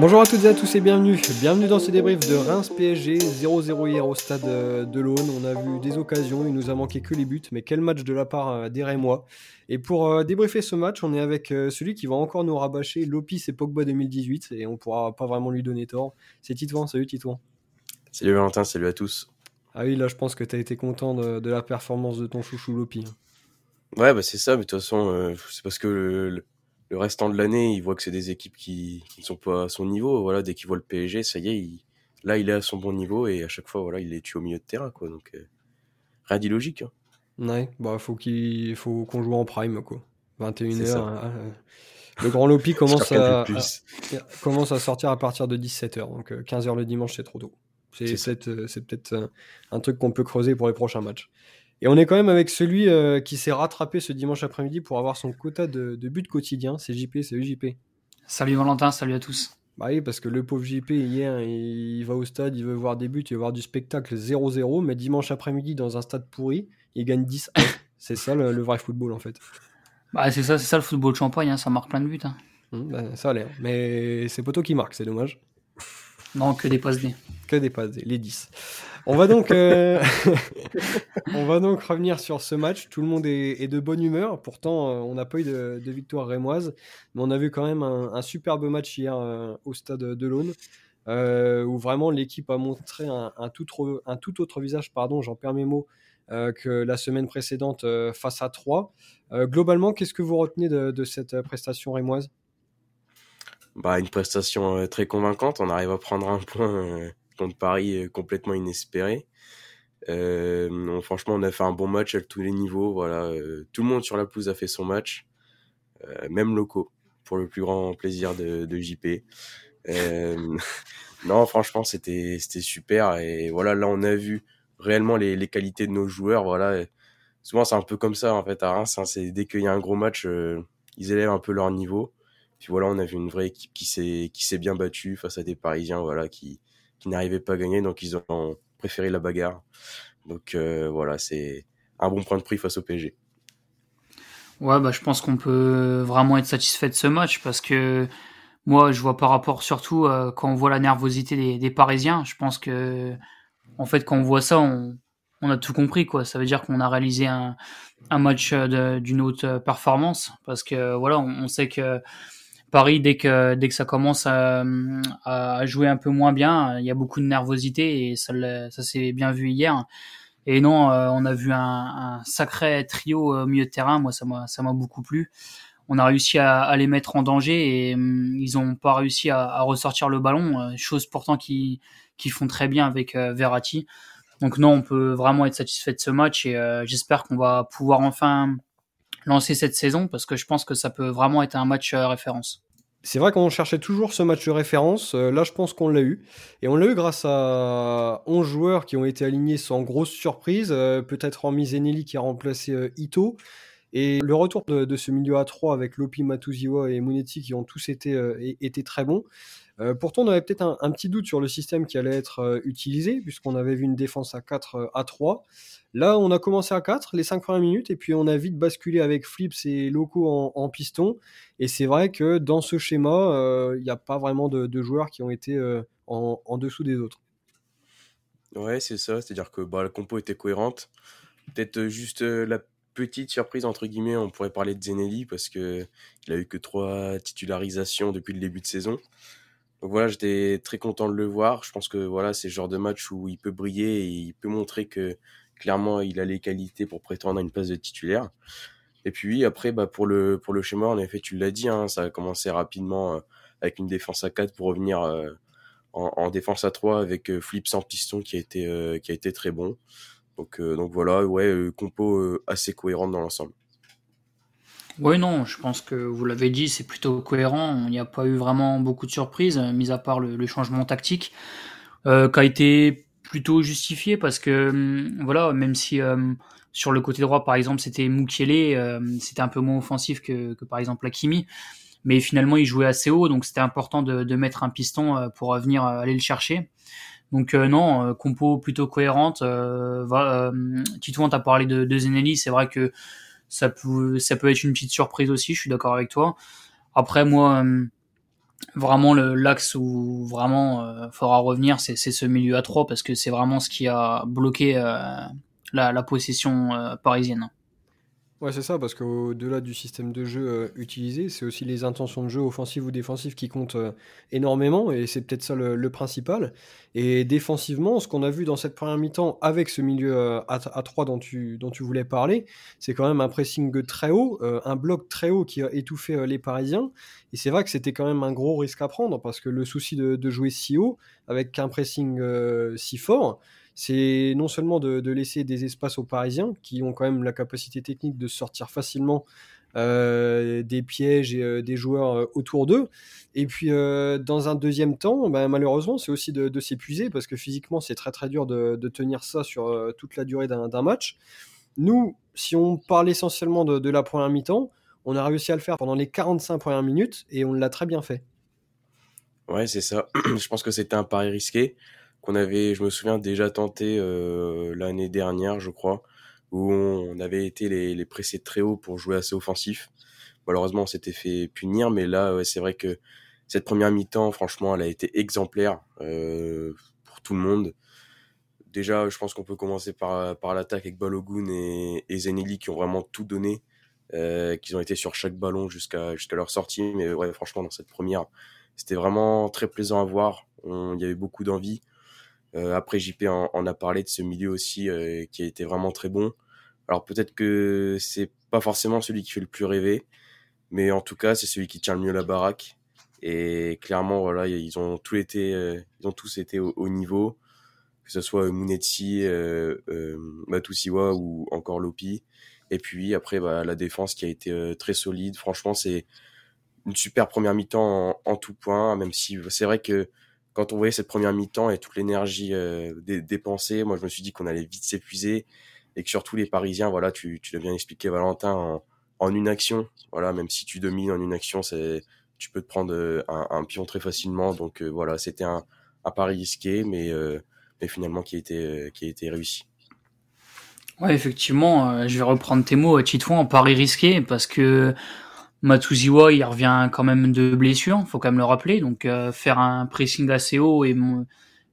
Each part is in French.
Bonjour à toutes et à tous et bienvenue. Bienvenue dans ce débrief de Reims PSG 0-0 hier au stade euh, de l'Aune. On a vu des occasions, il nous a manqué que les buts, mais quel match de la part euh, des Rémois. Et pour euh, débriefer ce match, on est avec celui qui va encore nous rabâcher Lopis et Pogba 2018 et on pourra pas vraiment lui donner tort. C'est Titouan, salut Titouan. Salut Valentin, salut à tous. Ah oui, là je pense que tu as été content de, la performance de ton chouchou Lopi. Hein. Ouais, bah c'est ça, mais de toute façon, c'est parce que le le restant de l'année, il voit que c'est des équipes qui, ne sont pas à son niveau. Voilà, dès qu'il voit le PSG, ça y est, là, il est à son bon niveau et à chaque fois, voilà, il est tué au milieu de terrain, quoi. Donc, euh, rien d'illogique. Hein. Ouais, bah, faut qu'il faut qu'on joue en prime, quoi. 21h. Hein, hein. le grand Lopi commence à, commence à sortir à partir de 17h. Donc, 15h euh, le dimanche, c'est trop tôt. C'est peut-être euh, un truc qu'on peut creuser pour les prochains matchs. Et on est quand même avec celui euh, qui s'est rattrapé ce dimanche après-midi pour avoir son quota de, de buts quotidiens. C'est JP, c'est JP. Salut Valentin, salut à tous. Bah oui, parce que le pauvre JP, hier, il va au stade, il veut voir des buts, il veut voir du spectacle 0-0, mais dimanche après-midi, dans un stade pourri, il gagne 10 C'est ça le, vrai football, en fait. Bah, c'est ça, c'est ça le football champagne, hein, ça marque plein de buts. Hein. Mmh, bah, ça a l'air. Mais c'est Poto qui marque, c'est dommage. Non, que des passes D. Que des passes D, les 10. On va donc, euh, on va donc revenir sur ce match. Tout le monde est, de bonne humeur. Pourtant, euh, on n'a pas eu de, victoire rémoise, mais on a vu quand même un, superbe match hier euh, au stade de l'Aune, où vraiment l'équipe a montré un, tout, un, tout, autre visage, pardon, j'en perds mes mots, que la semaine précédente face à 3. globalement, qu'est-ce que vous retenez de, cette prestation rémoise? Bah, Une prestation très convaincante. On arrive à prendre un point contre Paris euh, complètement inespéré. Euh, franchement, on a fait un bon match à tous les niveaux. Voilà, euh, tout le monde sur la pelouse a fait son match, même locaux, pour le plus grand plaisir de, de JP. non, franchement, c'était c'était super. Et voilà, là, on a vu réellement les, les qualités de nos joueurs. Voilà, souvent c'est un peu comme ça en fait à Reims. Hein, c'est dès qu'il y a un gros match, ils élèvent un peu leur niveau. Puis voilà, on a vu une vraie équipe qui s'est qui s'est bien battue face à des Parisiens, voilà, qui qui n'arrivaient pas à gagner, donc ils ont préféré la bagarre. Donc euh, voilà, c'est un bon point de prix face au PSG. Ouais, bah, je pense qu'on peut vraiment être satisfait de ce match parce que moi, je vois par rapport surtout euh, quand on voit la nervosité des, Parisiens, je pense que en fait, quand on voit ça, on, on a tout compris. quoi. Ça veut dire qu'on a réalisé un, un match d'une haute performance parce que voilà, on sait que Paris, dès que, dès que ça commence à, jouer un peu moins bien, il y a beaucoup de nervosité et ça, ça s'est bien vu hier. Et non, euh, on a vu un, sacré trio au milieu de terrain. Moi, ça m'a, ça beaucoup plu. On a réussi à, les mettre en danger et hum, ils n'ont pas réussi à, à, ressortir le ballon, euh, chose pourtant qui, qui font très bien avec euh, Verratti. Donc non, on peut vraiment être satisfait de ce match et j'espère qu'on va pouvoir enfin lancer cette saison parce que je pense que ça peut vraiment être un match euh, référence. C'est vrai qu'on cherchait toujours ce match de référence. Euh, là, je pense qu'on l'a eu. Et on l'a eu grâce à 11 joueurs qui ont été alignés sans grosse surprise. Euh, peut-être en Zenelli qui a remplacé Ito. Et le retour de, ce milieu à 3 avec Lopi, Matuziwa et Munetti qui ont tous été, été très bons. Euh, pourtant, on avait peut-être un, petit doute sur le système qui allait être euh, utilisé, puisqu'on avait vu une défense à 4 euh, à 3. Là, on a commencé à 4 les 5 premières minutes, et puis on a vite basculé avec Flips et Loco en, piston. Et c'est vrai que dans ce schéma, il n'y a pas vraiment de, joueurs qui ont été en, dessous des autres. Ouais, c'est ça. C'est-à-dire que bah, la compo était cohérente. Peut-être juste la petite surprise entre guillemets, on pourrait parler de Zenelli parce que il a eu que trois titularisations depuis le début de saison. Donc voilà, j'étais très content de le voir. Je pense que voilà, c'est le genre de match où il peut briller et il peut montrer que clairement il a les qualités pour prétendre à une place de titulaire. Et puis après, bah, pour le pour le schéma, en effet, tu l'as dit, hein, ça a commencé rapidement euh, avec une défense à 4 pour revenir euh, en, en, défense à 3 avec euh, Flip sans piston qui a été qui a été très bon. Donc donc voilà, ouais, compo assez cohérente dans l'ensemble. Oui, non, je pense que vous l'avez dit, c'est plutôt cohérent. Il n'y a pas eu vraiment beaucoup de surprises, mis à part le, changement tactique, euh, qui a été plutôt justifié parce que, hum, voilà, même si euh, sur le côté droit, par exemple, c'était Mukiele, euh, c'était un peu moins offensif que, par exemple Akimi, mais finalement, il jouait assez haut, donc c'était important de, mettre un piston pour venir aller le chercher. Donc non, compo plutôt cohérente. Va, Titouan, t'as parlé de, de Zenelli, c'est vrai que ça peut, ça peut être une petite surprise aussi, je suis d'accord avec toi. Après, moi, euh, vraiment l'axe où vraiment euh, faudra revenir, c'est ce milieu à 3 parce que c'est vraiment ce qui a bloqué la, la, possession parisienne. Ouais, c'est ça, parce qu'au-delà du système de jeu euh, utilisé, c'est aussi les intentions de jeu offensives ou défensives qui comptent euh, énormément, et c'est peut-être ça le, principal. Et défensivement, ce qu'on a vu dans cette première mi-temps avec ce milieu euh, à, 3 dont tu, dont tu voulais parler, c'est quand même un pressing très haut, un bloc très haut qui a étouffé les Parisiens. Et c'est vrai que c'était quand même un gros risque à prendre, parce que le souci de jouer si haut, avec un pressing si fort, c'est non seulement de, laisser des espaces aux Parisiens, qui ont quand même la capacité technique de sortir facilement euh, des pièges et euh, des joueurs euh, autour d'eux. Et puis, dans un deuxième temps, ben, malheureusement, c'est aussi de, s'épuiser, parce que physiquement, c'est très très dur de, tenir ça sur toute la durée d'un match. Nous, si on parle essentiellement de, la première mi-temps, on a réussi à le faire pendant les 45 premières minutes, et on l'a très bien fait. Ouais, c'est ça. Je pense que c'était un pari risqué qu'on avait, je me souviens, déjà tenté euh, l'année dernière, je crois, où on avait été les, les pressés très haut pour jouer assez offensif. Malheureusement, on s'était fait punir, mais là, c'est vrai que cette première mi-temps, franchement, elle a été exemplaire euh, pour tout le monde. Déjà, je pense qu'on peut commencer par, l'attaque avec Balogun et, et Zeneli qui ont vraiment tout donné, euh, qu'ils ont été sur chaque ballon jusqu'à jusqu'à leur sortie. Mais ouais, franchement, dans cette première, c'était vraiment très plaisant à voir. Il y avait beaucoup d'envie. Euh, après, JP en, a parlé de ce milieu aussi euh, qui a été vraiment très bon. Alors peut-être que c'est pas forcément celui qui fait le plus rêver, mais en tout cas, c'est celui qui tient le mieux la baraque. Et clairement, voilà, ils ont tous été, euh, ils ont tous été au, niveau, que ce soit Munetsi, euh, Matusiwa ou encore Lopi. Et puis après, bah, la défense qui a été très solide. Franchement, c'est une super première mi-temps en, en, tout point, même si c'est vrai que quand on voyait cette première mi-temps et toute l'énergie euh, dépensée, moi je me suis dit qu'on allait vite s'épuiser et que surtout les Parisiens, voilà, tu, tu l'as bien expliqué Valentin, en, une action, voilà, même si tu domines en une action, c'est tu peux te prendre euh, un, pion très facilement. Donc euh, voilà, c'était un, un pari risqué, mais, mais finalement qui a été, qui a été réussi. Ouais, effectivement, je vais reprendre tes mots, Titouan, en pari risqué, parce que Matuziwa, il revient quand même de blessure, faut quand même le rappeler. Donc euh, faire un pressing assez haut et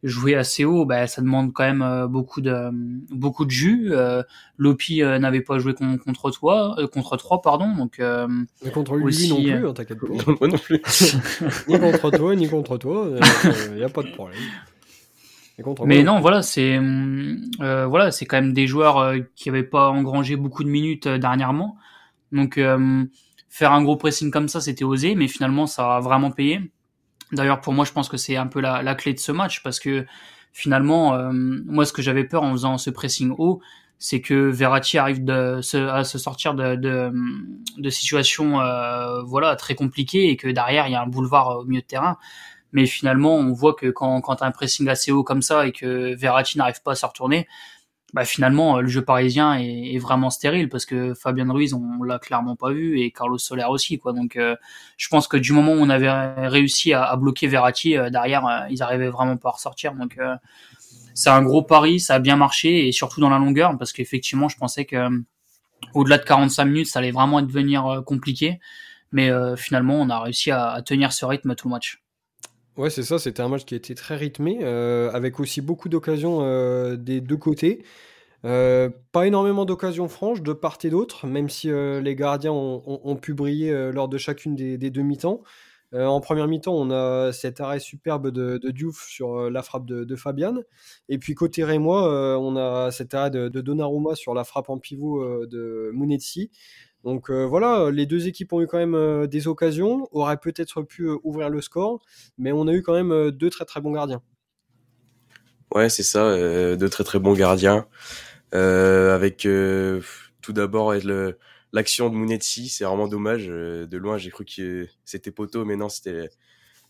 jouer assez haut, bah, ça demande quand même euh, beaucoup de beaucoup de jus. Euh, Lopi n'avait pas joué contre toi, contre toi, pardon. Donc Mais contre lui non plus, hein, t'inquiète pas. Moi non plus. ni contre toi, ni contre toi, il n'y a pas de problème. Mais non, voilà, c'est voilà, c'est quand même des joueurs qui n'avaient pas engrangé beaucoup de minutes dernièrement. Donc faire un gros pressing comme ça, c'était osé, mais finalement, ça a vraiment payé. D'ailleurs, pour moi, je pense que c'est un peu la, clé de ce match parce que finalement, euh, moi, ce que j'avais peur en faisant ce pressing haut, c'est que Verratti arrive de, à se sortir de, de, situations euh, voilà très compliquées et que derrière il y a un boulevard au milieu de terrain. Mais finalement, on voit que quand, quand tu as un pressing assez haut comme ça et que Verratti n'arrive pas à se retourner, bah finalement le jeu parisien est, vraiment stérile parce que Fabien Ruiz on l'a clairement pas vu et Carlos Soler aussi quoi. Donc euh, je pense que du moment où on avait réussi à, bloquer Verratti euh, derrière euh, ils arrivaient vraiment pas à ressortir. Donc c'est un gros pari ça a bien marché et surtout dans la longueur parce qu'effectivement je pensais que au-delà de 45 minutes ça allait vraiment devenir compliqué. Mais finalement on a réussi à, à tenir ce rythme tout le match Ouais, c'est ça, c'était un match qui a été très rythmé, euh, avec aussi beaucoup d'occasions euh, des deux côtés. Euh, pas énormément d'occasions franches de part et d'autre, même si les gardiens ont, pu briller lors de chacune des, deux mi-temps. en première mi-temps, on a cet arrêt superbe de, Diouf sur la frappe de, Fabian. Et puis côté Rémois, on a cet arrêt de, Donnarumma sur la frappe en pivot de Munetsi. Donc euh, voilà, les deux équipes ont eu quand même euh, des occasions, auraient peut-être pu euh, ouvrir le score, mais on a eu quand même deux très très bons gardiens. Ouais, c'est ça, deux très très bons gardiens. avec tout d'abord l'action de Mounetsi, c'est vraiment dommage. de loin, j'ai cru que c'était poteau, mais non, c'était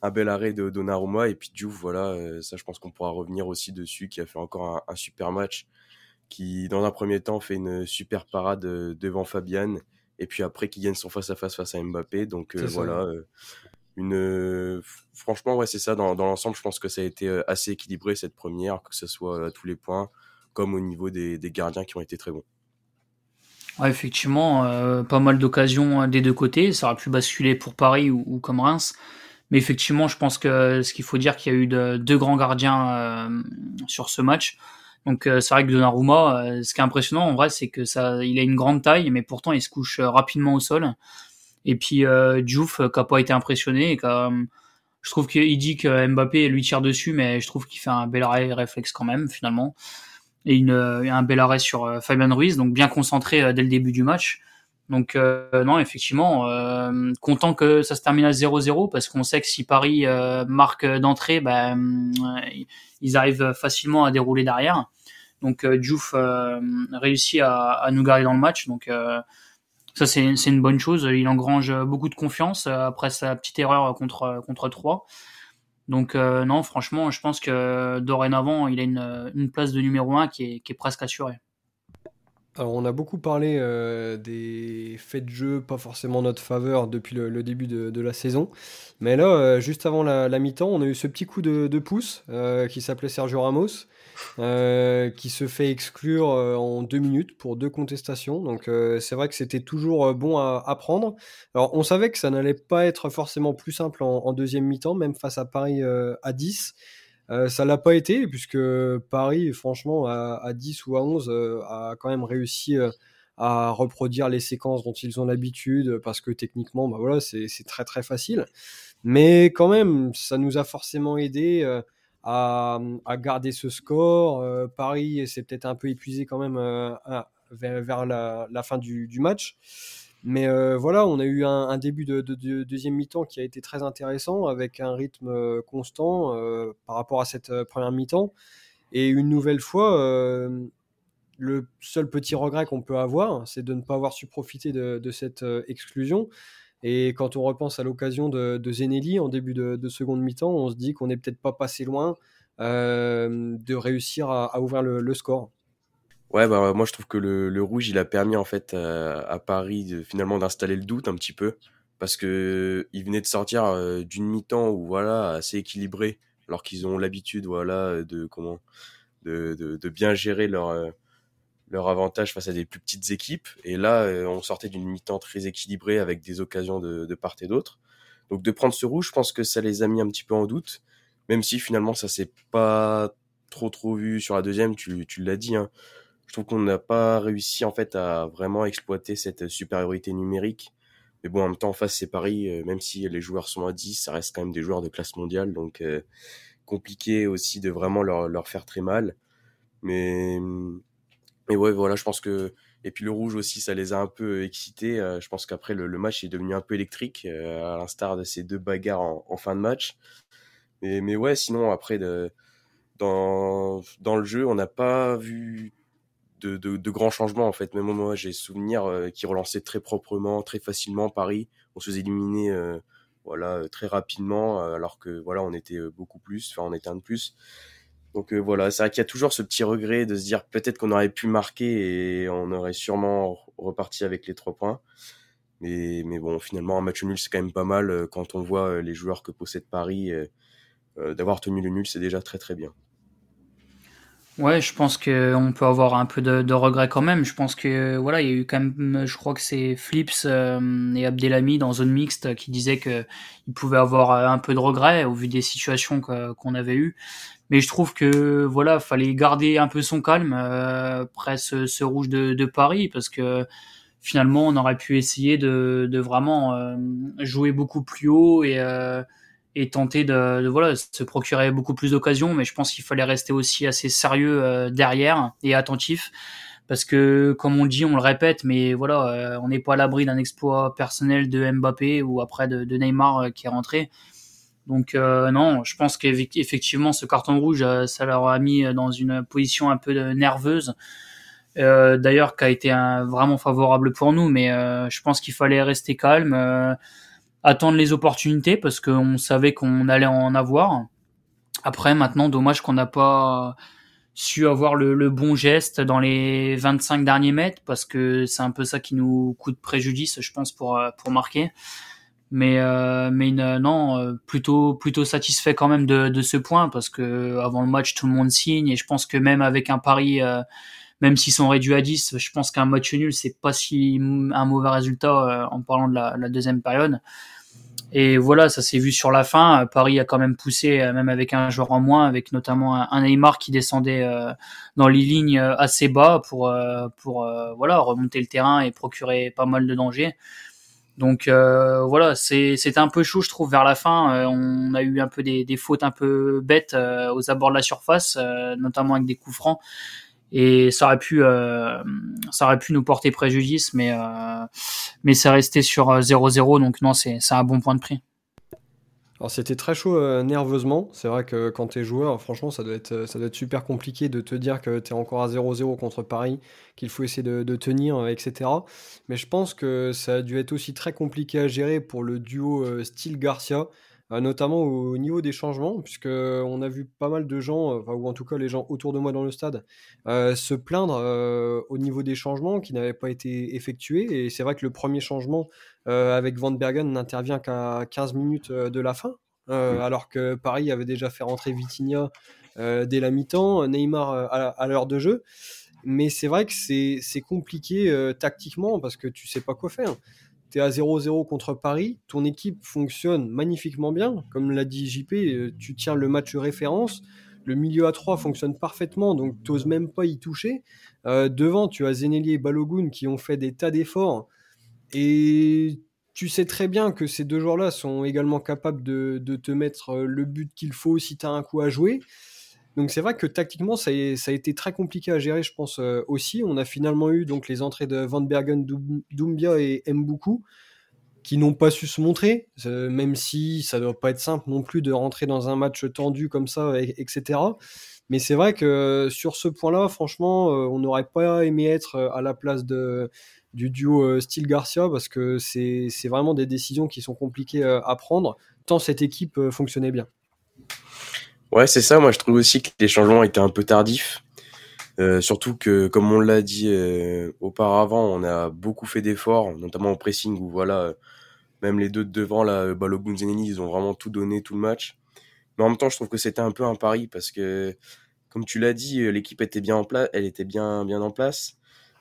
un bel arrêt de Donnarumma. Et puis Diouf, voilà, ça je pense qu'on pourra revenir aussi dessus, qui a fait encore un, un, super match, qui dans un premier temps fait une super parade devant Fabian et puis après qui gagne son face à face face à Mbappé. Donc euh, voilà, euh, une euh, franchement ouais c'est ça. Dans, dans l'ensemble, je pense que ça a été assez équilibré cette première, que ce soit à tous les points, comme au niveau des, des gardiens qui ont été très bons. Ouais, effectivement, pas mal d'occasions des deux côtés. Ça aurait pu basculer pour Paris ou, comme Reims. Mais effectivement, je pense que ce qu'il faut dire qu'il y a eu de, deux grands gardiens sur ce match. Donc c'est vrai que Donnarumma, ce qui est impressionnant en vrai, c'est que ça, il a une grande taille, mais pourtant il se couche rapidement au sol. Et puis euh, Diouf qui a pas été impressionné et je trouve qu'il dit que Mbappé lui tire dessus, mais je trouve qu'il fait un bel arrêt réflexe quand même finalement et une, un bel arrêt sur euh, Fabien Ruiz, donc bien concentré euh, dès le début du match. Donc euh, non, effectivement, euh, content que ça se termine à 0-0 parce qu'on sait que si Paris marque d'entrée, ben, ils arrivent facilement à dérouler derrière. Donc Diouf réussit à, nous garder dans le match. Donc ça c'est une bonne chose. Il engrange beaucoup de confiance après sa petite erreur contre contre 3. Donc euh, non, franchement, je pense que dorénavant, il a une, une place de numéro 1 qui est, qui est presque assurée. Alors, on a beaucoup parlé euh, des faits de jeu, pas forcément notre faveur depuis le, début de, de, la saison. Mais là, euh, juste avant la, la mi-temps, on a eu ce petit coup de, de pouce qui s'appelait Sergio Ramos, euh, qui se fait exclure euh, en deux minutes pour deux contestations. Donc euh, c'est vrai que c'était toujours bon à, à, prendre. Alors on savait que ça n'allait pas être forcément plus simple en, en deuxième mi-temps, même face à Paris à 10. Ça l'a pas été puisque Paris, franchement, à, à 10 ou à 11, a quand même réussi à reproduire les séquences dont ils ont l'habitude parce que techniquement, bah voilà, c'est très très facile. Mais quand même, ça nous a forcément aidé à, garder ce score. Euh, Paris s'est peut-être un peu épuisé quand même euh, vers, la, fin du match. Mais euh, voilà, on a eu un, début de, de, de deuxième mi-temps qui a été très intéressant, avec un rythme euh, constant euh, par rapport à cette première mi-temps. Et une nouvelle fois, le seul petit regret qu'on peut avoir, c'est de ne pas avoir su profiter de, cette exclusion. Et quand on repense à l'occasion de, Zenelli en début de, de seconde mi-temps, on se dit qu'on n'est peut-être pas passé loin de réussir à, ouvrir le, score. Ouais, bah, moi je trouve que le, le rouge, il a permis en fait à, à Paris de, finalement d'installer le doute un petit peu parce que il venait de sortir euh, d'une mi-temps où voilà assez équilibré, alors qu'ils ont l'habitude voilà de comment de, de, de bien gérer leur euh, leur avantage face à des plus petites équipes. Et là, euh, on sortait d'une mi-temps très équilibrée avec des occasions de, de part et d'autre. Donc de prendre ce rouge, je pense que ça les a mis un petit peu en doute, même si finalement ça s'est pas trop trop vu sur la deuxième. Tu, tu l'as dit. Hein. Je trouve qu'on n'a pas réussi en fait à vraiment exploiter cette supériorité numérique. Mais bon, en même temps, en face, c'est Paris. Euh, même si les joueurs sont à 10, ça reste quand même des joueurs de classe mondiale. Donc, euh, compliqué aussi de vraiment leur, faire très mal. Mais et ouais, voilà, je pense que et puis le rouge aussi, ça les a un peu excités. Euh, je pense qu'après le, match est devenu un peu électrique, euh, à l'instar de ces deux bagarres en, fin de match. Mais, mais ouais, sinon après dans dans le jeu, on n'a pas vu de, de, de, grands changements en fait. Même moi, j'ai souvenir euh, qui relançait très proprement, très facilement Paris. On se faisait éliminer, euh, voilà, très rapidement, alors que voilà, on était beaucoup plus, enfin on était un de plus. Donc euh, voilà, c'est vrai qu'il y a toujours ce petit regret de se dire peut-être qu'on aurait pu marquer et on aurait sûrement reparti avec les trois points. Mais, mais bon, finalement, un match nul, c'est quand même pas mal euh, quand on voit euh, les joueurs que possède Paris. D'avoir tenu le nul, c'est déjà très très bien. Ouais, je pense qu'on peut avoir un peu de, de, regret quand même. Je pense que voilà, il y a eu quand même, je crois que c'est Flips euh, et Abdelhami dans zone mixte qui disaient que ils pouvaient avoir un peu de regret au vu des situations qu'on avait eues. Mais je trouve que voilà, fallait garder un peu son calme euh, après ce, ce rouge de, de, Paris parce que finalement on aurait pu essayer de, de vraiment euh, jouer beaucoup plus haut et, euh, et tenter de, de, voilà se procurer beaucoup plus d'occasions. Mais je pense qu'il fallait rester aussi assez sérieux euh, derrière et attentif parce que comme on dit, on le répète, mais voilà, euh, on n'est pas à l'abri d'un exploit personnel de Mbappé ou après de, Neymar euh, qui est rentré. Donc euh, non, je pense qu'effectivement ce carton rouge, euh, ça leur a mis dans une position un peu nerveuse. D'ailleurs, qui a été vraiment favorable pour nous, mais je pense qu'il fallait rester calme, attendre les opportunités parce qu'on savait qu'on allait en avoir. Après, maintenant, dommage qu'on n'a pas su avoir le, bon geste dans les 25 derniers mètres parce que c'est un peu ça qui nous coûte préjudice, je pense, pour pour marquer mais euh, mais non euh, plutôt plutôt satisfait quand même de, de ce point parce que avant le match tout le monde signe et je pense que même avec un pari euh, même s'ils sont réduits à 10 je pense qu'un match nul c'est pas si un mauvais résultat euh, en parlant de la, la, deuxième période Et voilà, ça s'est vu sur la fin. Paris a quand même poussé, même avec un joueur en moins, avec notamment un Neymar qui descendait dans les lignes assez bas pour pour voilà remonter le terrain et procurer pas mal de dangers. Donc euh, voilà, c'était un peu chaud, je trouve, vers la fin. Euh, on a eu un peu des, des fautes un peu bêtes euh, aux abords de la surface, notamment avec des coups francs. Et ça aurait pu, ça aurait pu nous porter préjudice, mais mais c'est resté sur 0-0, donc non, c'est un bon point de prix. Alors c'était très chaud euh, nerveusement. C'est vrai que quand tu es joueur, franchement, ça doit, être, euh, ça super compliqué de te dire que tu es encore à 0-0 contre Paris, qu'il faut essayer de, tenir, euh, etc. Mais je pense que ça a dû être aussi très compliqué à gérer pour le duo style Garcia. Euh, notamment au niveau des changements, puisque on a vu pas mal de gens, ou en tout cas les gens autour de moi dans le stade, euh, se plaindre euh, au niveau des changements qui n'avaient pas été effectués. Et c'est vrai que le premier changement avec Van Bergen n'intervient qu'à 15 minutes de la fin, alors que Paris avait déjà fait rentrer Vitinha dès la mi-temps, Neymar à, l'heure de jeu. Mais c'est vrai que c'est compliqué tactiquement parce que tu sais pas quoi faire tu es à 0-0 contre Paris, ton équipe fonctionne magnifiquement bien. Comme l'a dit JP, euh, tu tiens le match référence. Le milieu à 3 fonctionne parfaitement, donc tu n'oses même pas y toucher. Euh, devant, tu as Zeneli et Balogun qui ont fait des tas d'efforts. Et tu sais très bien que ces deux joueurs-là sont également capables de, de te mettre euh, le but qu'il faut si tu as un coup à jouer. Donc c'est vrai que tactiquement, ça a, été très compliqué à gérer, je pense euh, aussi. On a finalement eu donc les entrées de Van Bergen, Doumbia et Mbuku qui n'ont pas su se montrer, euh, même si ça doit pas être simple non plus de rentrer dans un match tendu comme ça, etc. Mais c'est vrai que sur ce point-là, franchement, euh, on n'aurait pas aimé être à la place du duo Style Garcia parce que c'est vraiment des décisions qui sont compliquées à prendre, tant cette équipe fonctionnait bien. Ouais, c'est ça. Moi, je trouve aussi que les changements étaient un peu tardifs. Euh, surtout que, comme on l'a dit euh, auparavant, on a beaucoup fait d'efforts, notamment au pressing, où voilà, même les deux de devant, là, Balogun Zenini, ils ont vraiment tout donné tout le match. Mais en même temps, je trouve que c'était un peu un pari parce que, comme tu l'as dit, euh, l'équipe était bien en place, elle était bien, bien en place.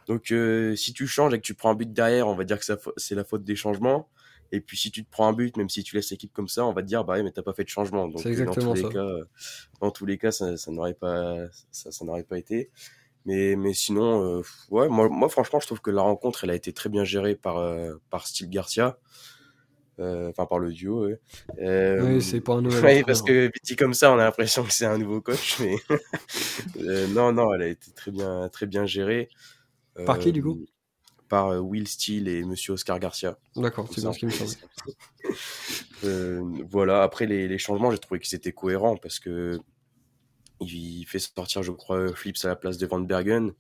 Donc, si tu changes et que tu prends un but derrière, on va dire que c'est la faute des changements. Et puis si tu te prends un but, même si tu laisses l'équipe comme ça, on va te dire bah mais t'as pas fait de changement. Donc exactement dans tous ça. les cas, dans tous les cas, ça, n'aurait pas ça, n'aurait pas été. Mais mais sinon, euh, ouais, moi, moi franchement, je trouve que la rencontre, elle a été très bien gérée par euh, par Steve Garcia. Euh, enfin par le duo. oui, c'est pas un nouveau. Parce que petit comme ça, on a l'impression que c'est un nouveau coach, mais non, non, elle a été très bien, très bien gérée. Par qui du coup? Par euh, Will Steele et Monsieur Oscar Garcia. D'accord, c'est bien ce qui me semble. Euh, voilà, après les, les changements, j'ai trouvé qu'ils étaient cohérents parce que il fait sortir, je crois, Flips à la place de Van Bergen.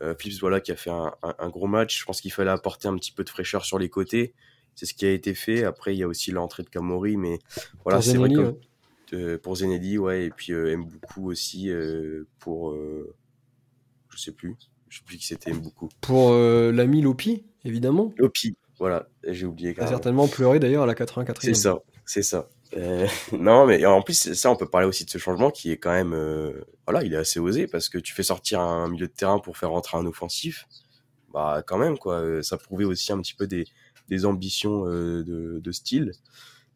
Euh, Flips, voilà, qui a fait un, un, gros match. Je pense qu'il fallait apporter un petit peu de fraîcheur sur les côtés. C'est ce qui a été fait. Après, il y a aussi l'entrée de Kamori, mais voilà, c'est vrai que pour Zenelli, ouais, et puis euh, beaucoup aussi pour, je sais plus, je sais plus qui c'était beaucoup. Pour euh, l'ami Lopi, évidemment. Lopi, voilà, j'ai oublié. Il a certainement pleuré d'ailleurs à la 84e. C'est ça, c'est ça. Euh, non, mais en plus, ça, on peut parler aussi de ce changement qui est quand même. Euh, voilà, il est assez osé parce que tu fais sortir un milieu de terrain pour faire rentrer un offensif. Bah, quand même, quoi. Ça prouvait aussi un petit peu des, des ambitions de, de, style.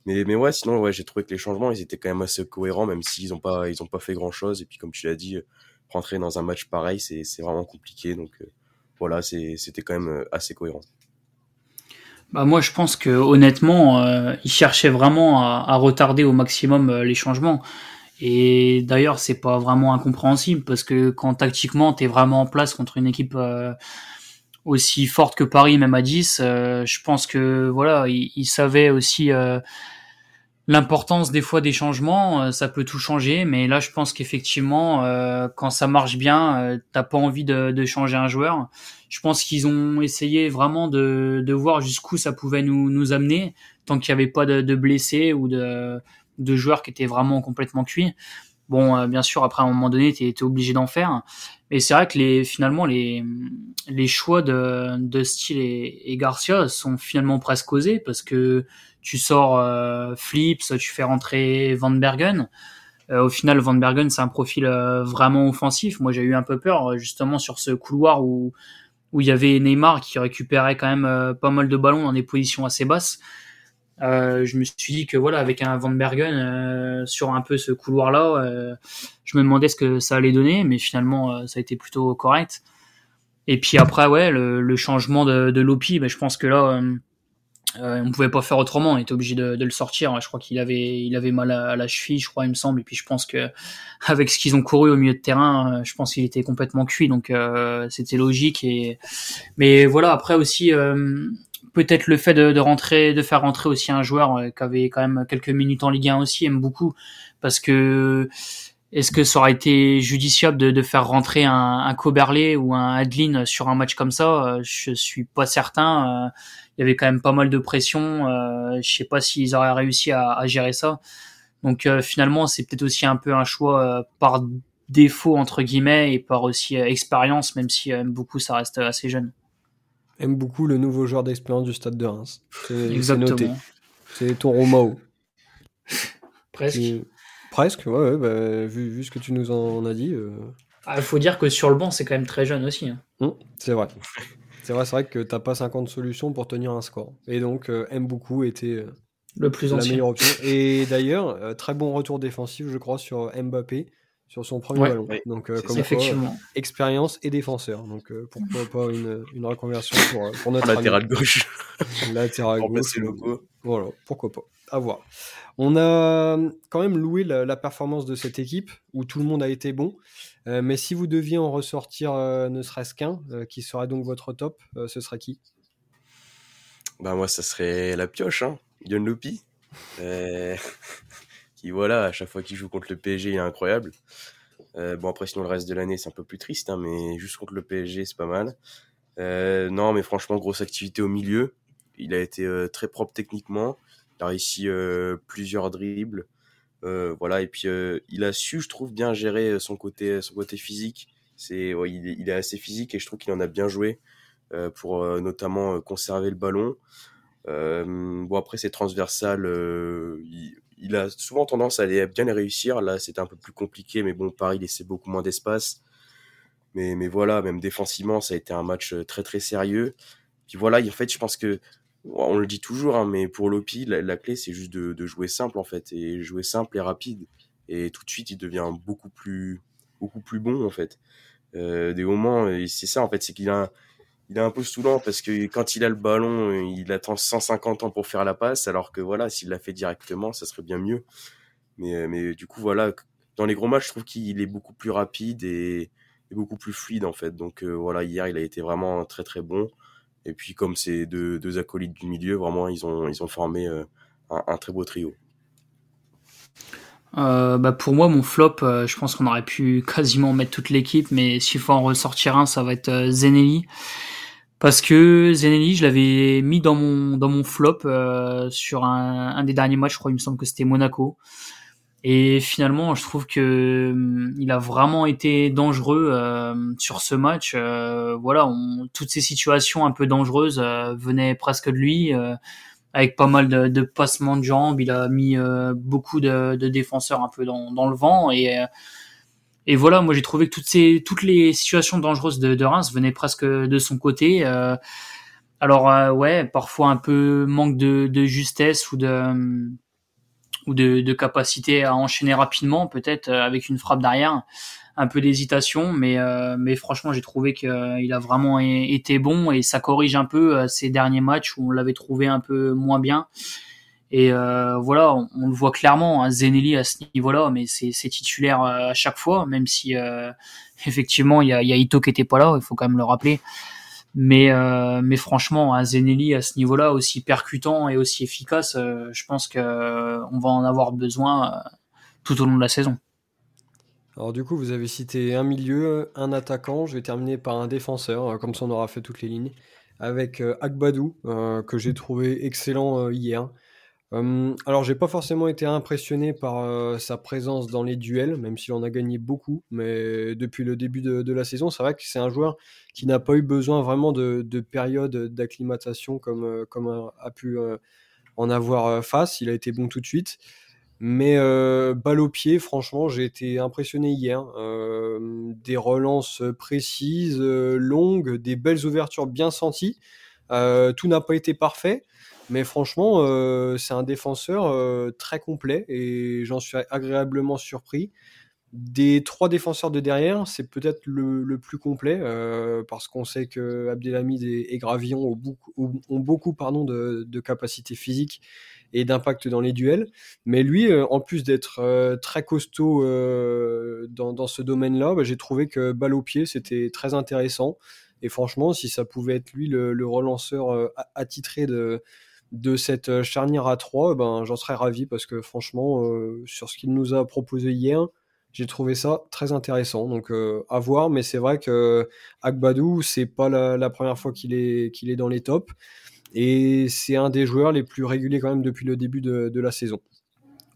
Mais, mais ouais, sinon, ouais, j'ai trouvé que les changements, ils étaient quand même assez cohérents, même s'ils n'ont pas, ils ont pas fait grand chose. Et puis, comme tu l'as dit, rentrer dans un match pareil, c'est vraiment compliqué. Donc euh, voilà, c'était quand même euh, assez cohérent. Bah moi, je pense que honnêtement, euh, il cherchait vraiment à, retarder au maximum les changements. Et d'ailleurs, c'est pas vraiment incompréhensible parce que quand tactiquement tu es vraiment en place contre une équipe aussi forte que Paris, même à 10, je pense que voilà, il, il savait aussi l'importance des fois des changements, euh, ça peut tout changer, mais là je pense qu'effectivement, euh, quand ça marche bien, euh, t'as pas envie de, de, changer un joueur. Je pense qu'ils ont essayé vraiment de, de voir jusqu'où ça pouvait nous, nous amener, tant qu'il n'y avait pas de, de, blessés ou de, de joueurs qui étaient vraiment complètement cuits. Bon, bien sûr, après à un moment donné, tu es, obligé d'en faire. Mais c'est vrai que les, finalement, les, les choix de, de Steele et, et Garcia sont finalement presque osés parce que tu sors euh, Flips, tu fais rentrer Van Bergen. Euh, au final, Van Bergen, c'est un profil euh, vraiment offensif. Moi, j'ai eu un peu peur justement sur ce couloir où où il y avait Neymar qui récupérait quand même pas mal de ballons dans des positions assez basses. je me suis dit que voilà, avec un Van Bergen sur un peu ce couloir-là, je me demandais ce que ça allait donner, mais finalement, ça a été plutôt correct. Et puis après, ouais, le, changement de, Lopi, ben, je pense que là, euh, on pouvait pas faire autrement, on était obligé de, le sortir. Je crois qu'il avait, il avait mal à, la cheville, je crois, il me semble. Et puis je pense que avec ce qu'ils ont couru au milieu de terrain, euh, je pense qu'il était complètement cuit, donc euh, c'était logique. Et mais voilà, après aussi euh, peut-être le fait de, rentrer, de faire rentrer aussi un joueur qui avait quand même quelques minutes en Ligue 1 aussi, aime beaucoup parce que est-ce que ça aurait été judiciable de, de faire rentrer un, un Coberley ou un Adeline sur un match comme ça? Je suis pas certain il y avait quand même pas mal de pression. Euh, je sais pas s'ils auraient réussi à, à gérer ça. Donc euh, finalement, c'est peut-être aussi un peu un choix euh, par défaut entre guillemets et par aussi euh, expérience, même si aime beaucoup ça reste assez jeune. Aime beaucoup le nouveau joueur d'expérience du Stade de Reims. Exactement. C'est ton Romao. Presque. Presque, ouais, bah, vu, vu, ce que tu nous en as dit. Il ah, faut dire que sur le banc, c'est quand même très jeune aussi. Hein. Hum, c'est vrai. C'est vrai, c'est vrai que t'as pas 50 solutions pour tenir un score. Et donc, euh, M beaucoup était euh, le plus la meilleure option. Et d'ailleurs, euh, très bon retour défensif, je crois, sur Mbappé sur son premier ballon. Donc, comme effectivement. expérience et défenseur. Donc, pourquoi pas une, une reconversion pour, pour notre latéral gauche. latéral gauche. Voilà, pourquoi pas. À voir. On a quand même loué la, performance de cette équipe où tout le monde a été bon. Euh, mais si vous deviez en ressortir euh, ne serait-ce qu'un, euh, qui serait donc votre top, ce serait qui? Bah moi, ça serait la pioche, hein, Yon qui voilà, à chaque fois qu'il joue contre le PSG, il est incroyable. bon après sinon le reste de l'année c'est un peu plus triste, hein, mais juste contre le PSG c'est pas mal. non mais franchement grosse activité au milieu. Il a été très propre techniquement. Il a réussi euh, plusieurs dribbles. Euh, voilà, et puis euh, il a su, je trouve, bien gérer son côté, son côté physique. Il, est assez physique et je trouve qu'il en a bien joué pour notamment conserver le ballon. bon après c'est transversal, il, a souvent tendance à aller bien les réussir. Là c'était un peu plus compliqué, mais bon Paris laissait beaucoup moins d'espace. Mais, mais voilà, même défensivement ça a été un match très très sérieux. Puis voilà, en fait je pense que on le dit toujours, hein, mais pour Lopi, la, clé, c'est juste de, jouer simple, en fait, et jouer simple et rapide. Et tout de suite, il devient beaucoup plus, beaucoup plus bon, en fait. Euh, des moments, c'est ça, en fait, c'est qu'il a, il est un peu saoulant parce que quand il a le ballon, il attend 150 ans pour faire la passe, alors que voilà, s'il l'a fait directement, ça serait bien mieux. Mais, mais du coup, voilà, dans les gros matchs, je trouve qu'il est beaucoup plus rapide et, beaucoup plus fluide, en fait. Donc euh, voilà, hier, il a été vraiment très très bon. Et puis comme c'est deux, deux, acolytes du milieu, vraiment, ils ont, ils ont formé euh, un, très beau trio. Euh, bah pour moi, mon flop, euh, je pense qu'on aurait pu quasiment mettre toute l'équipe, mais s'il faut en ressortir un, ça va être Zenelli. Parce que Zenelli, je l'avais mis dans mon, dans mon flop sur un, un, des derniers matchs, je crois, il me semble que c'était Monaco. Et finalement, je trouve que hum, il a vraiment été dangereux euh, sur ce match. Euh, voilà, on, toutes ces situations un peu dangereuses euh, venaient presque de lui, avec pas mal de, de, passements de jambes. Il a mis beaucoup de, de, défenseurs un peu dans, dans le vent et et voilà, moi j'ai trouvé que toutes ces toutes les situations dangereuses de, de Reims venaient presque de son côté. alors ouais, parfois un peu manque de, de justesse ou de hum, ou de, capacité à enchaîner rapidement, peut-être euh, avec une frappe derrière, un peu d'hésitation, mais euh, mais franchement j'ai trouvé qu'il euh, a vraiment été bon et ça corrige un peu ces derniers matchs où on l'avait trouvé un peu moins bien. Et voilà, on, le voit clairement, hein, Zenelli à ce niveau-là, mais c'est titulaire à chaque fois, même si effectivement il y a, y a Ito qui était pas là, il faut quand même le rappeler. Mais, euh, mais franchement, un Zenelli à ce niveau-là, aussi percutant et aussi efficace, euh, je pense qu'on euh, va en avoir besoin tout au long de la saison. Alors du coup, vous avez cité un milieu, un attaquant. Je vais terminer par un défenseur, comme ça on aura fait toutes les lignes, avec Agbadou, que j'ai trouvé excellent hier. Euh, alors, j'ai pas forcément été impressionné par euh, sa présence dans les duels, même s'il en a gagné beaucoup. Mais depuis le début de, la saison, c'est vrai que c'est un joueur qui n'a pas eu besoin vraiment de, période d'acclimatation comme, euh, comme a, pu en avoir face. Il a été bon tout de suite. Mais balle au pied, franchement, j'ai été impressionné hier. des relances précises, longues, des belles ouvertures bien senties. tout n'a pas été parfait. Mais franchement, c'est un défenseur très complet et j'en suis agréablement surpris. Des trois défenseurs de derrière, c'est peut-être le, plus complet parce qu'on sait que Abdelhamid et, Gravillon ont beaucoup, pardon, de, de capacités physiques et d'impact dans les duels. Mais lui, euh, en plus d'être euh, très costaud euh, dans, ce domaine-là, bah, j'ai trouvé que balle au pied, c'était très intéressant. Et franchement, si ça pouvait être lui le relanceur attitré de, de cette charnière à 3, ben, j'en serais ravi parce que franchement, sur ce qu'il nous a proposé hier, j'ai trouvé ça très intéressant. Donc à voir, mais c'est vrai que Agbadou, c'est pas la, première fois qu'il est, qu'il est dans les tops. Et c'est un des joueurs les plus réguliers quand même depuis le début de, la saison.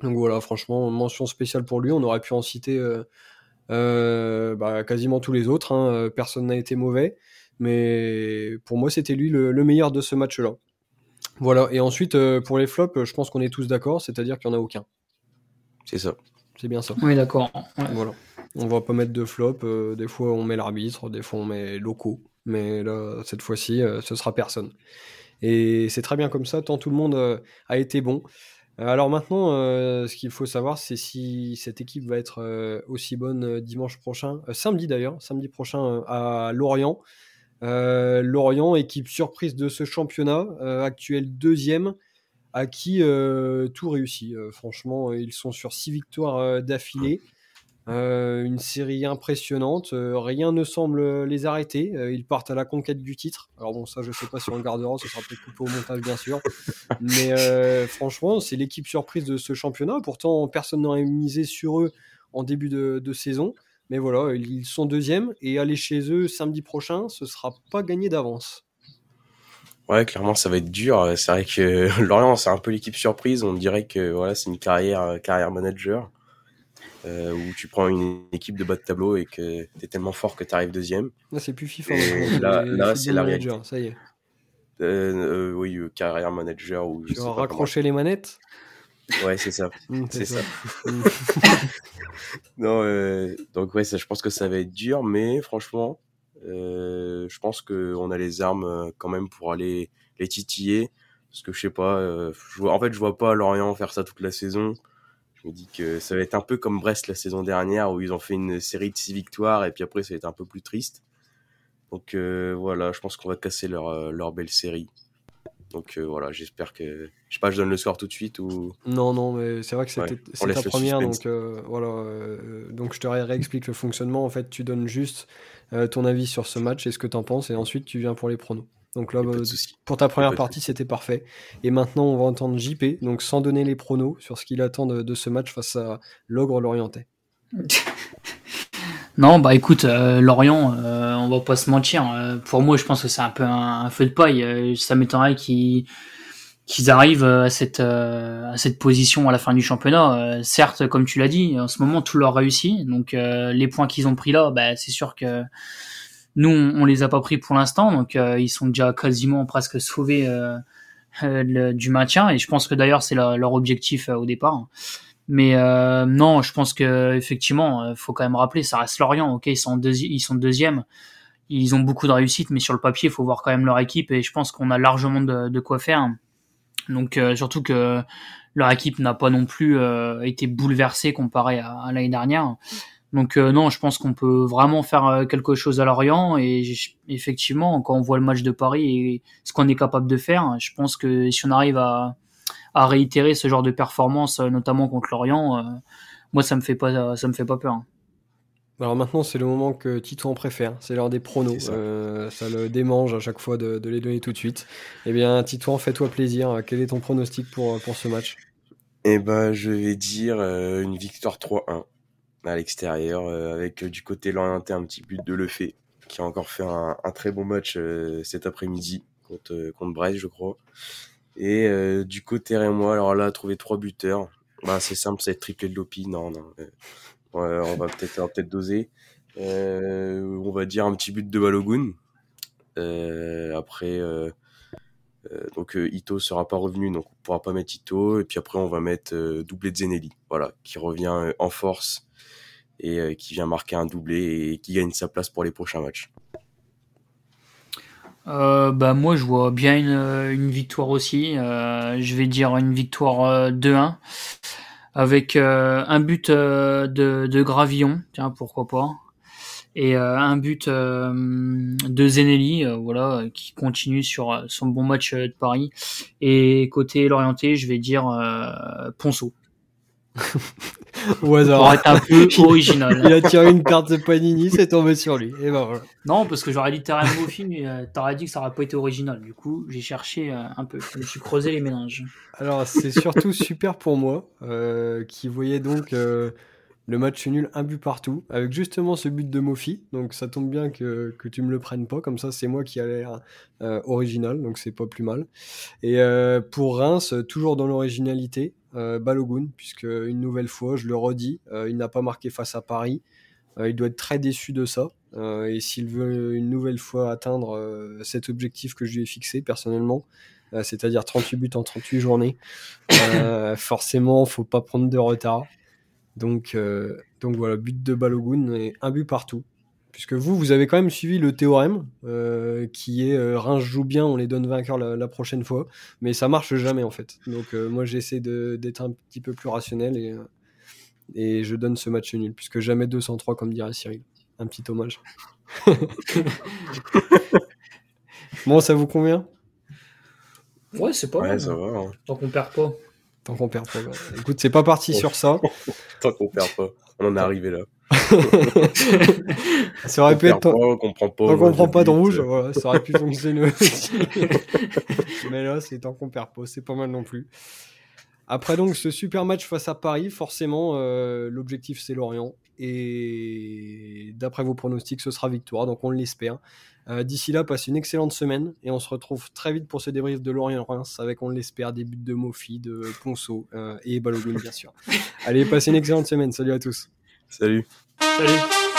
Donc voilà, franchement, mention spéciale pour lui. On aurait pu en citer euh, euh, bah, quasiment tous les autres. Hein. Personne n'a été mauvais. Mais pour moi, c'était lui le, meilleur de ce match-là. Voilà. Et ensuite, euh, pour les flops, je pense qu'on est tous d'accord, c'est-à-dire qu'il n'y en a aucun. C'est ça. C'est bien ça. Oui, d'accord. Voilà. On va pas mettre de flop. des fois, on met l'arbitre, des fois, on met locaux. Mais là, cette fois-ci, ce sera personne. Et c'est très bien comme ça, tant tout le monde euh, a été bon. Euh, alors maintenant, euh, ce qu'il faut savoir, c'est si cette équipe va être aussi bonne dimanche prochain, samedi d'ailleurs, samedi prochain à Lorient. Lorient, équipe surprise de ce championnat, actuel deuxième, à qui tout réussit. franchement, ils sont sur six victoires d'affilée. Euh, une série impressionnante, euh, rien ne semble les arrêter. Euh, ils partent à la conquête du titre. Alors bon, ça je sais pas si on le gardera, ce sera peut-être coupé au montage bien sûr. Mais franchement, c'est l'équipe surprise de ce championnat. Pourtant, personne n'aurait misé sur eux en début de, saison. Mais voilà, ils sont deuxièmes et aller chez eux samedi prochain, ce sera pas gagné d'avance. Ouais, clairement, ça va être dur. C'est vrai que Lorient, c'est un peu l'équipe surprise. On dirait que voilà, c'est une carrière, carrière manager. Euh, où tu prends une équipe de bas de tableau et que tu es tellement fort que tu arrives deuxième. Là, c'est plus FIFA. là, là c'est la réalité. Ça y est. Euh, euh, oui, carrière manager. Ou tu vas raccrocher les manettes Ouais, c'est ça. Mmh, c'est ça. Mmh. non, donc ouais, ça, je pense que ça va être dur, mais franchement, je pense qu'on a les armes quand même pour aller les titiller. Parce que je sais pas, je vois, en fait, je vois pas Lorient faire ça toute la saison. Je me dis que ça va être un peu comme Brest la saison dernière où ils ont fait une série de six victoires et puis après ça va être un peu plus triste. Donc euh, voilà, je pense qu'on va casser leur, euh, leur belle série. Donc euh, voilà, j'espère que. Je sais pas, je donne le score tout de suite ou? Non, non, mais c'est vrai que c'était ta première, donc voilà. donc je te réexplique le fonctionnement. En fait, tu donnes juste ton avis sur ce match et ce que tu en penses, et ensuite tu viens pour les pronos. Donc là, bah, pour ta première partie, c'était parfait. Et maintenant, on va entendre JP, donc sans donner les pronos sur ce qu'il attend de, ce match face à l'ogre Lorientais. non, bah écoute, euh, Lorient, euh, on va pas se mentir. Euh, pour moi, je pense que c'est un peu un, feu de paille. ça m'étonnerait qu'ils arrivent à cette à cette position à la fin du championnat. certes, comme tu l'as dit, en ce moment tout leur réussit. Donc les points qu'ils ont pris là, bah, c'est sûr que nous, on, les a pas pris pour l'instant, donc euh, ils sont déjà quasiment presque sauvés euh, euh, du maintien. Et je pense que d'ailleurs c'est leur objectif au départ. Mais non, je pense que effectivement, faut quand même rappeler, ça reste Lorient. Ok, ils sont ils sont deuxième. Ils ont beaucoup de réussite, mais sur le papier, il faut voir quand même leur équipe. Et je pense qu'on a largement de, quoi faire. Donc surtout que leur équipe n'a pas non plus été bouleversée comparé à, à l'année dernière. Donc euh, non, je pense qu'on peut vraiment faire euh, quelque chose à Lorient et effectivement, quand on voit le match de Paris et ce qu'on est capable de faire, je pense que si on arrive à, à réitérer ce genre de performance, euh, notamment contre Lorient, moi ça me fait pas ça me fait pas peur. Alors maintenant, c'est le moment que Titouan préfère, c'est l'heure des pronos. Ça. ça. le démange à chaque fois de, de, les donner tout de suite. Eh bien, Titouan, fais-toi plaisir. Quel est ton pronostic pour, pour ce match? Eh ben, je vais dire une victoire 3-1 à l'extérieur, euh, avec euh, du côté Lorientais un petit but de Lefebvre, qui a encore fait un, un très bon match euh, cet après-midi contre, contre Brest, je crois. Et du côté Rémois, alors là, trouver trois buteurs. Bah, c'est simple, c'est triplé de Lopi. Non, non. on va peut-être peut-être doser. on va dire un petit but de Balogun. après, donc Ito sera pas revenu, donc on pourra pas mettre Ito. Et puis après, on va mettre doublé de Zenelli, voilà, qui revient en force et euh, qui vient marquer un doublé et qui gagne sa place pour les prochains matchs. Bah moi je vois bien une, victoire aussi. je vais dire une victoire 2-1 avec un but de, de Gravillon, tiens pourquoi pas et euh, un but euh, de Zenelli, euh, voilà, qui continue sur son bon match de Paris. Et côté l'orienté, je vais dire Ponceau. Au hasard. Pour être un peu original. Il a tiré une carte de Panini, c'est tombé sur lui. Et ben voilà. Non, parce que j'aurais dit Terrain Mofi, mais t'aurais dit que ça aurait pas été original. Du coup, j'ai cherché un peu. Je me suis creusé les méninges. Alors, c'est surtout super pour moi, qui voyait donc le match nul, un but partout, avec justement ce but de Mofi. Donc ça tombe bien que, que tu me le prennes pas, comme ça c'est moi qui a l'air euh, original, donc c'est pas plus mal. Et euh, pour Reims, toujours dans l'originalité, euh, Balogun, puisque une nouvelle fois, je le redis, il n'a pas marqué face à Paris. il doit être très déçu de ça. et s'il veut une nouvelle fois atteindre cet objectif que je lui ai fixé personnellement, c'est-à-dire 38 buts en 38 journées, forcément, faut pas prendre de retard. Donc, euh, donc voilà, but de Balogun et un but partout. Puisque vous, vous avez quand même suivi le théorème, euh, qui est euh, Reims joue bien, on les donne vainqueurs la, prochaine fois, mais ça marche jamais en fait. Donc moi j'essaie d'être un petit peu plus rationnel et, et je donne ce match nul, puisque jamais 203 comme dirait Cyril. Un petit hommage. bon, ça vous convient? Ouais, c'est pas ouais, Ça va, hein. Tant qu'on perd pas. Tant qu'on perd pas. Écoute, c'est pas parti sur ça. Tant qu'on perd pas. On en est arrivé là. ça aurait pu être. On comprend pas. Tant qu'on prend pas de rouge, voilà, ça aurait pu fonctionner aussi. Mais là, c'est tant qu'on perd pas. C'est pas mal non plus. Après donc ce super match face à Paris, forcément, euh, l'objectif c'est Lorient. Et d'après vos pronostics, ce sera victoire. Donc on l'espère. Euh, d'ici là, passez une excellente semaine et on se retrouve très vite pour ce débrief de Lorient-Reims avec, on l'espère, des buts de Mofi, de Ponceau euh, et Balogun, bien sûr. Allez, passez une excellente semaine. Salut à tous. Salut. Ready?